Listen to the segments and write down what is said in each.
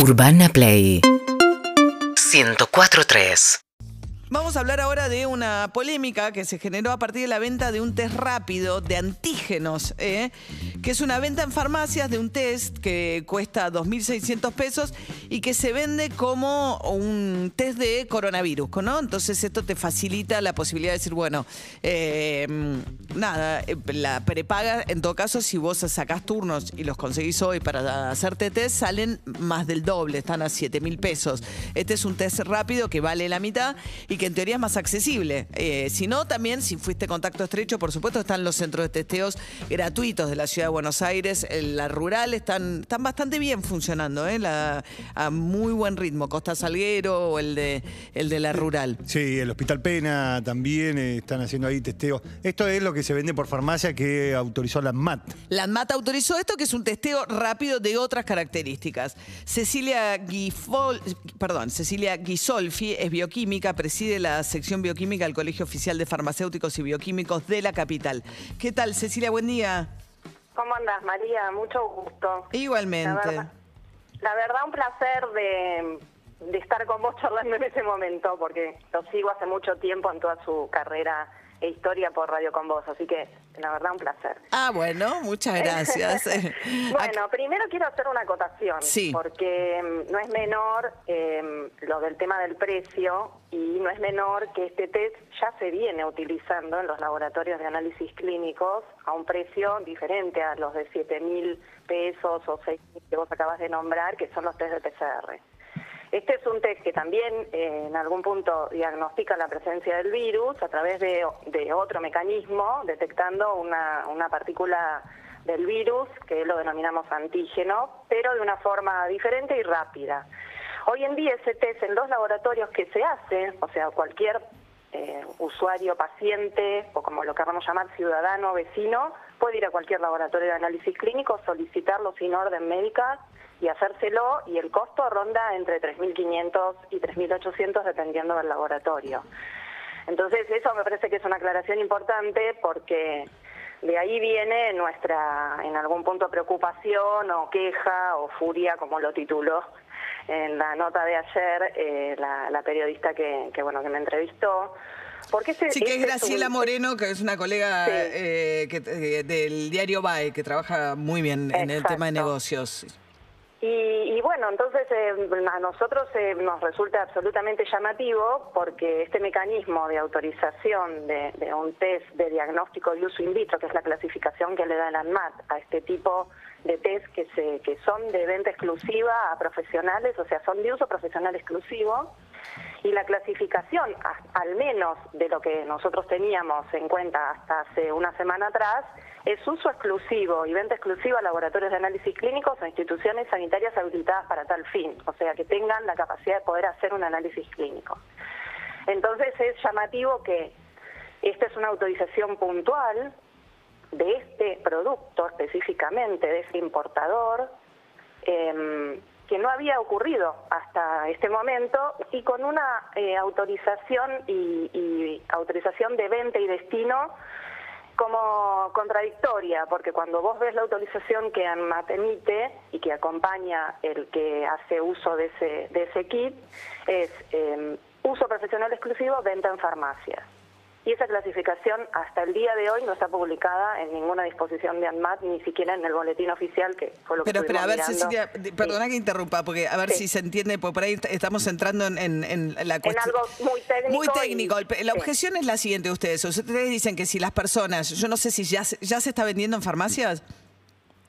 Urbana Play. 104.3 Vamos a hablar ahora de una polémica que se generó a partir de la venta de un test rápido de antígenos, ¿eh? que es una venta en farmacias de un test que cuesta 2.600 pesos y que se vende como un test de coronavirus, ¿no? Entonces esto te facilita la posibilidad de decir, bueno, eh, nada, eh, la prepaga, en todo caso, si vos sacás turnos y los conseguís hoy para hacerte test, salen más del doble, están a 7.000 pesos. Este es un test rápido que vale la mitad y que en teoría es más accesible. Eh, si no, también, si fuiste contacto estrecho, por supuesto, están los centros de testeos gratuitos de la ciudad de Buenos Aires. La rural están, están bastante bien funcionando, ¿eh? a muy buen ritmo. Costa Salguero o el de, el de la rural. Sí, el Hospital Pena también eh, están haciendo ahí testeos. Esto es lo que se vende por farmacia que autorizó la ANMAT. La ANMAT autorizó esto, que es un testeo rápido de otras características. Cecilia Guifol, perdón, Cecilia Guisolfi es bioquímica, preside de la sección bioquímica del Colegio Oficial de Farmacéuticos y Bioquímicos de la capital. ¿Qué tal, Cecilia? Buen día. ¿Cómo andas, María? Mucho gusto. Igualmente. La verdad, un placer de, de estar con vos charlando en ese momento, porque lo sigo hace mucho tiempo en toda su carrera e historia por Radio con Vos, así que la verdad un placer. Ah, bueno, muchas gracias. bueno, primero quiero hacer una acotación, sí. porque mm, no es menor eh, lo del tema del precio y no es menor que este test ya se viene utilizando en los laboratorios de análisis clínicos a un precio diferente a los de 7 mil pesos o 6 que vos acabas de nombrar, que son los test de PCR. Este es un test que también eh, en algún punto diagnostica la presencia del virus a través de, otro mecanismo, detectando una, una partícula del virus, que lo denominamos antígeno, pero de una forma diferente y rápida. Hoy en día ese test en los laboratorios que se hace, o sea, cualquier eh, usuario, paciente o como lo queramos llamar, ciudadano, vecino, puede ir a cualquier laboratorio de análisis clínico, solicitarlo sin orden médica y hacérselo y el costo ronda entre 3.500 y 3.800 dependiendo del laboratorio. Entonces eso me parece que es una aclaración importante porque de ahí viene nuestra, en algún punto, preocupación o queja o furia, como lo tituló en la nota de ayer eh, la, periodista que, bueno que me entrevistó. Porque sí, que es Graciela Moreno, que es una colega eh, eh, del diario BAE, que trabaja muy bien en el tema de negocios. Y, bueno, entonces eh, a nosotros eh, nos resulta absolutamente llamativo porque este mecanismo de autorización de, un test de diagnóstico de uso in vitro, que es la clasificación que le da el ANMAT a este tipo de test que, se, que son de venta exclusiva a profesionales, o sea, son de uso profesional exclusivo, y la clasificación, al menos de lo que nosotros teníamos en cuenta hasta hace una semana atrás, es uso exclusivo y venta exclusiva a laboratorios de análisis clínicos o instituciones sanitarias habilitadas para tal fin, o sea, que tengan la capacidad de poder hacer un análisis clínico. Entonces es llamativo que esta es una autorización puntual de este producto específicamente, de este importador, eh, que no había ocurrido hasta este momento y con una eh, autorización y, autorización de venta y destino como contradictoria, porque cuando vos ves la autorización que ANMAT emite y que acompaña el que hace uso de ese, de ese kit, es eh, uso profesional exclusivo, venta en farmacias y esa clasificación hasta el día de hoy no está publicada en ninguna disposición de ANMAT, ni siquiera en el boletín oficial, que fue lo que Pero, pero a ver, Cecilia, perdona que interrumpa, porque a ver si se entiende, porque por ahí estamos entrando en, la cuestión. En algo muy técnico. Muy técnico. la objeción es la siguiente de ustedes. Ustedes dicen que si las personas, yo no sé si ya, ya se está vendiendo en farmacias.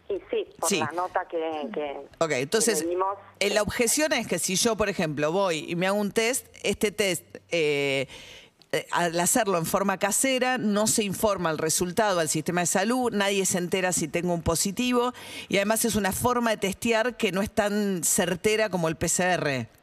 Y sí, por la nota que, que Ok, entonces, eh, la objeción es que si yo, por ejemplo, voy y me hago un test, este test... Eh, al hacerlo en forma casera, no se informa el resultado al sistema de salud, nadie se entera si tengo un positivo y además es una forma de testear que no es tan certera como el PCR.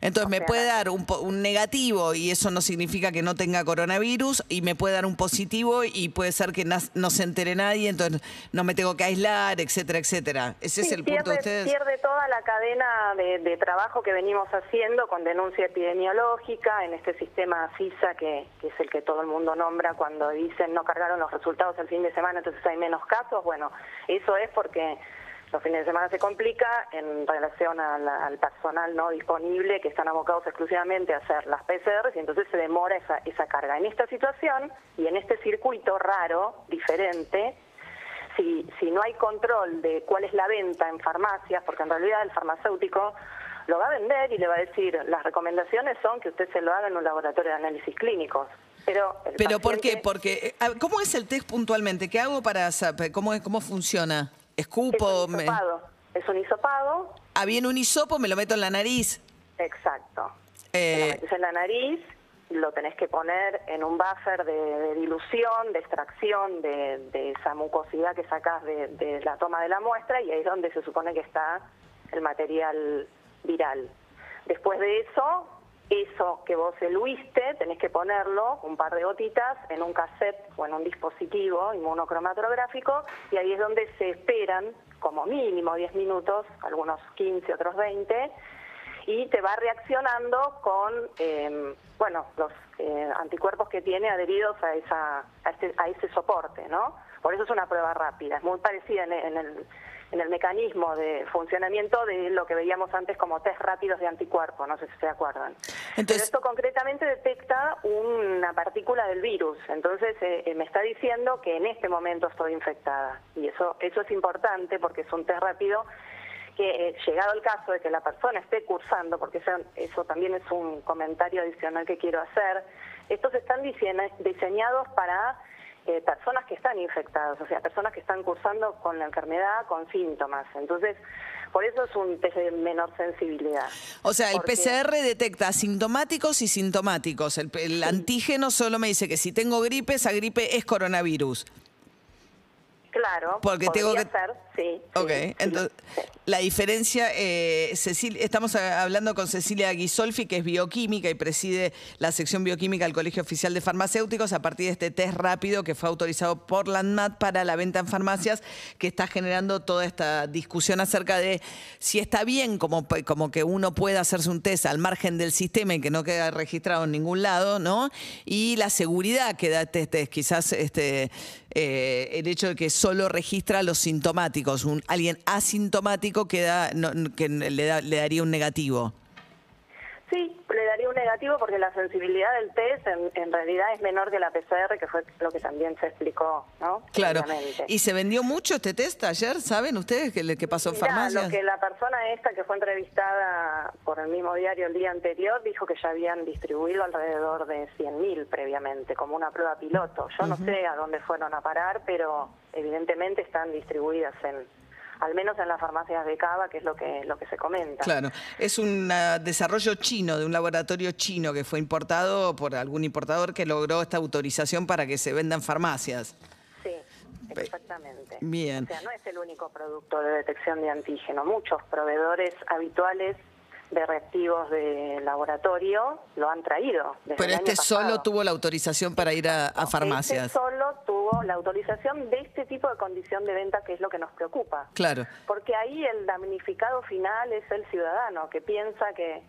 Entonces me puede dar un, negativo y eso no significa que no tenga coronavirus y me puede dar un positivo y puede ser que no se entere nadie, entonces no me tengo que aislar, etcétera, etcétera. Ese es el punto de ustedes. Pierde toda la cadena de, trabajo que venimos haciendo con denuncia epidemiológica en este sistema CISA que, que es el que todo el mundo nombra cuando dicen no cargaron los resultados el fin de semana, entonces hay menos casos. Bueno, eso es porque los fines de semana se complica en relación al, al personal no disponible que están abocados exclusivamente a hacer las PCRs y entonces se demora esa, esa carga. En esta situación y en este circuito raro, diferente, si, si no hay control de cuál es la venta en farmacias, porque en realidad el farmacéutico lo va a vender y le va a decir, las recomendaciones son que usted se lo haga en un laboratorio de análisis clínicos. Pero, ¿Pero por qué? Porque, eh, ¿cómo es el test puntualmente? ¿Qué hago para saber cómo, es- cómo funciona? Es ¿Escupo? un me- hisopado. Es un hisopado, Ah, viene un hisopo, me lo meto en la nariz. exacto. Eh, Te lo metes en la nariz, lo tenés que poner en un buffer de, de dilución, de extracción de, de esa mucosidad que sacás de, de la toma de la muestra y ahí es donde se supone que está el material viral. Después de eso, eso que vos eluiste, tenés que ponerlo, un par de gotitas, en un cassette o en un dispositivo inmunocromatográfico y ahí es donde se esperan como mínimo 10 minutos, algunos 15, otros 20, y te va reaccionando con eh, bueno los eh, anticuerpos que tiene adheridos a esa a, este- a ese soporte no por eso es una prueba rápida es muy parecida en, en el en el mecanismo de funcionamiento de lo que veíamos antes como test rápidos de anticuerpos, no sé si se acuerdan. Pero Entonces- esto concretamente detecta una partícula del virus, entonces eh, eh, me está diciendo que en este momento estoy infectada. Y eso, eso es importante porque es un test rápido que eh, llegado el caso de que la persona esté cursando, porque eso, eso también es un comentario adicional que quiero hacer, estos están diseña- diseñados para eh, personas que están infectadas, o sea, personas que están cursando con la enfermedad, con síntomas. Entonces, por eso es un test de menor sensibilidad. O sea, el Porque- PCR detecta asintomáticos y sintomáticos. El, el antígeno solo me dice que si tengo gripe, esa gripe es coronavirus. Claro, Porque tengo que- ser, sí. Ok, sí, entonces sí. la diferencia, eh, Cecil- estamos a- hablando con Cecilia Guisolfi, que es bioquímica y preside la sección bioquímica del Colegio Oficial de Farmacéuticos, a partir de este test rápido que fue autorizado por la ANMAT para la venta en farmacias, que está generando toda esta discusión acerca de si está bien como, como que uno pueda hacerse un test al margen del sistema y que no queda registrado en ningún lado, ¿no? Y la seguridad que da este test, quizás este, eh, el hecho de que solo registra los sintomáticos, un, alguien asintomático queda, no- que le, da- le daría un negativo. Sí, le daría un negativo porque la sensibilidad del test en, en realidad es menor que la PCR, que fue lo que también se explicó, ¿no? Claro. ¿Y se vendió mucho este test ayer? ¿Saben ustedes qué, qué pasó en Mirá, farmacias? lo que la persona esta que fue entrevistada por el mismo diario el día anterior dijo que ya habían distribuido alrededor de 100.000 previamente, como una prueba piloto. Yo no sé a dónde fueron a parar, pero evidentemente están distribuidas en, al menos en las farmacias de Cava, que es lo que, lo que se comenta. Claro, es un ah, desarrollo chino, de un laboratorio chino que fue importado por algún importador que logró esta autorización para que se venda en farmacias. Sí, exactamente. Bien. O sea, no es el único producto de detección de antígeno. Muchos proveedores habituales de reactivos de laboratorio lo han traído. desde Pero el este año solo tuvo la autorización para ir a, a farmacias. Este solo tuvo la autorización de este tipo de condición de venta que es lo que nos preocupa. Claro. Porque ahí el damnificado final es el ciudadano que piensa que,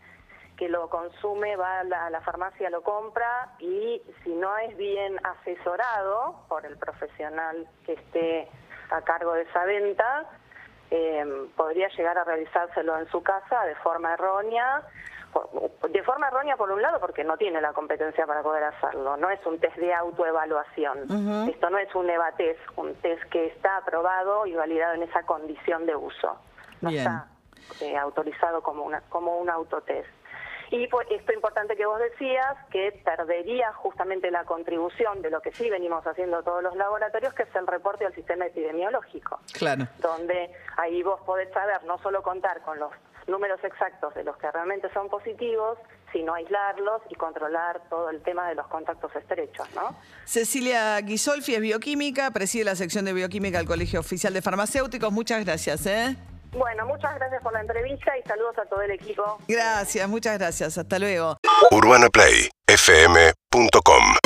que lo consume, va a la, a la farmacia, lo compra y si no es bien asesorado por el profesional que esté a cargo de esa venta, eh, podría llegar a realizárselo en su casa de forma errónea. De forma errónea, por un lado, porque no tiene la competencia para poder hacerlo. No es un test de autoevaluación. Esto no es un EVA-test, un test que está aprobado y validado en esa condición de uso. No Bien. está eh, autorizado como, una, como un autotest. Y pues, esto importante que vos decías, que perdería justamente la contribución de lo que sí venimos haciendo todos los laboratorios, que es el reporte al sistema epidemiológico Claro. donde ahí vos podés saber, no solo contar con los números exactos de los que realmente son positivos, sino aislarlos y controlar todo el tema de los contactos estrechos, ¿no? Cecilia Guisolfi es bioquímica, preside la sección de bioquímica del Colegio Oficial de Farmacéuticos. Muchas gracias. ¿eh? Bueno, muchas gracias por la entrevista y saludos a todo el equipo. Gracias, muchas gracias. Hasta luego. UrbanaPlayFM.com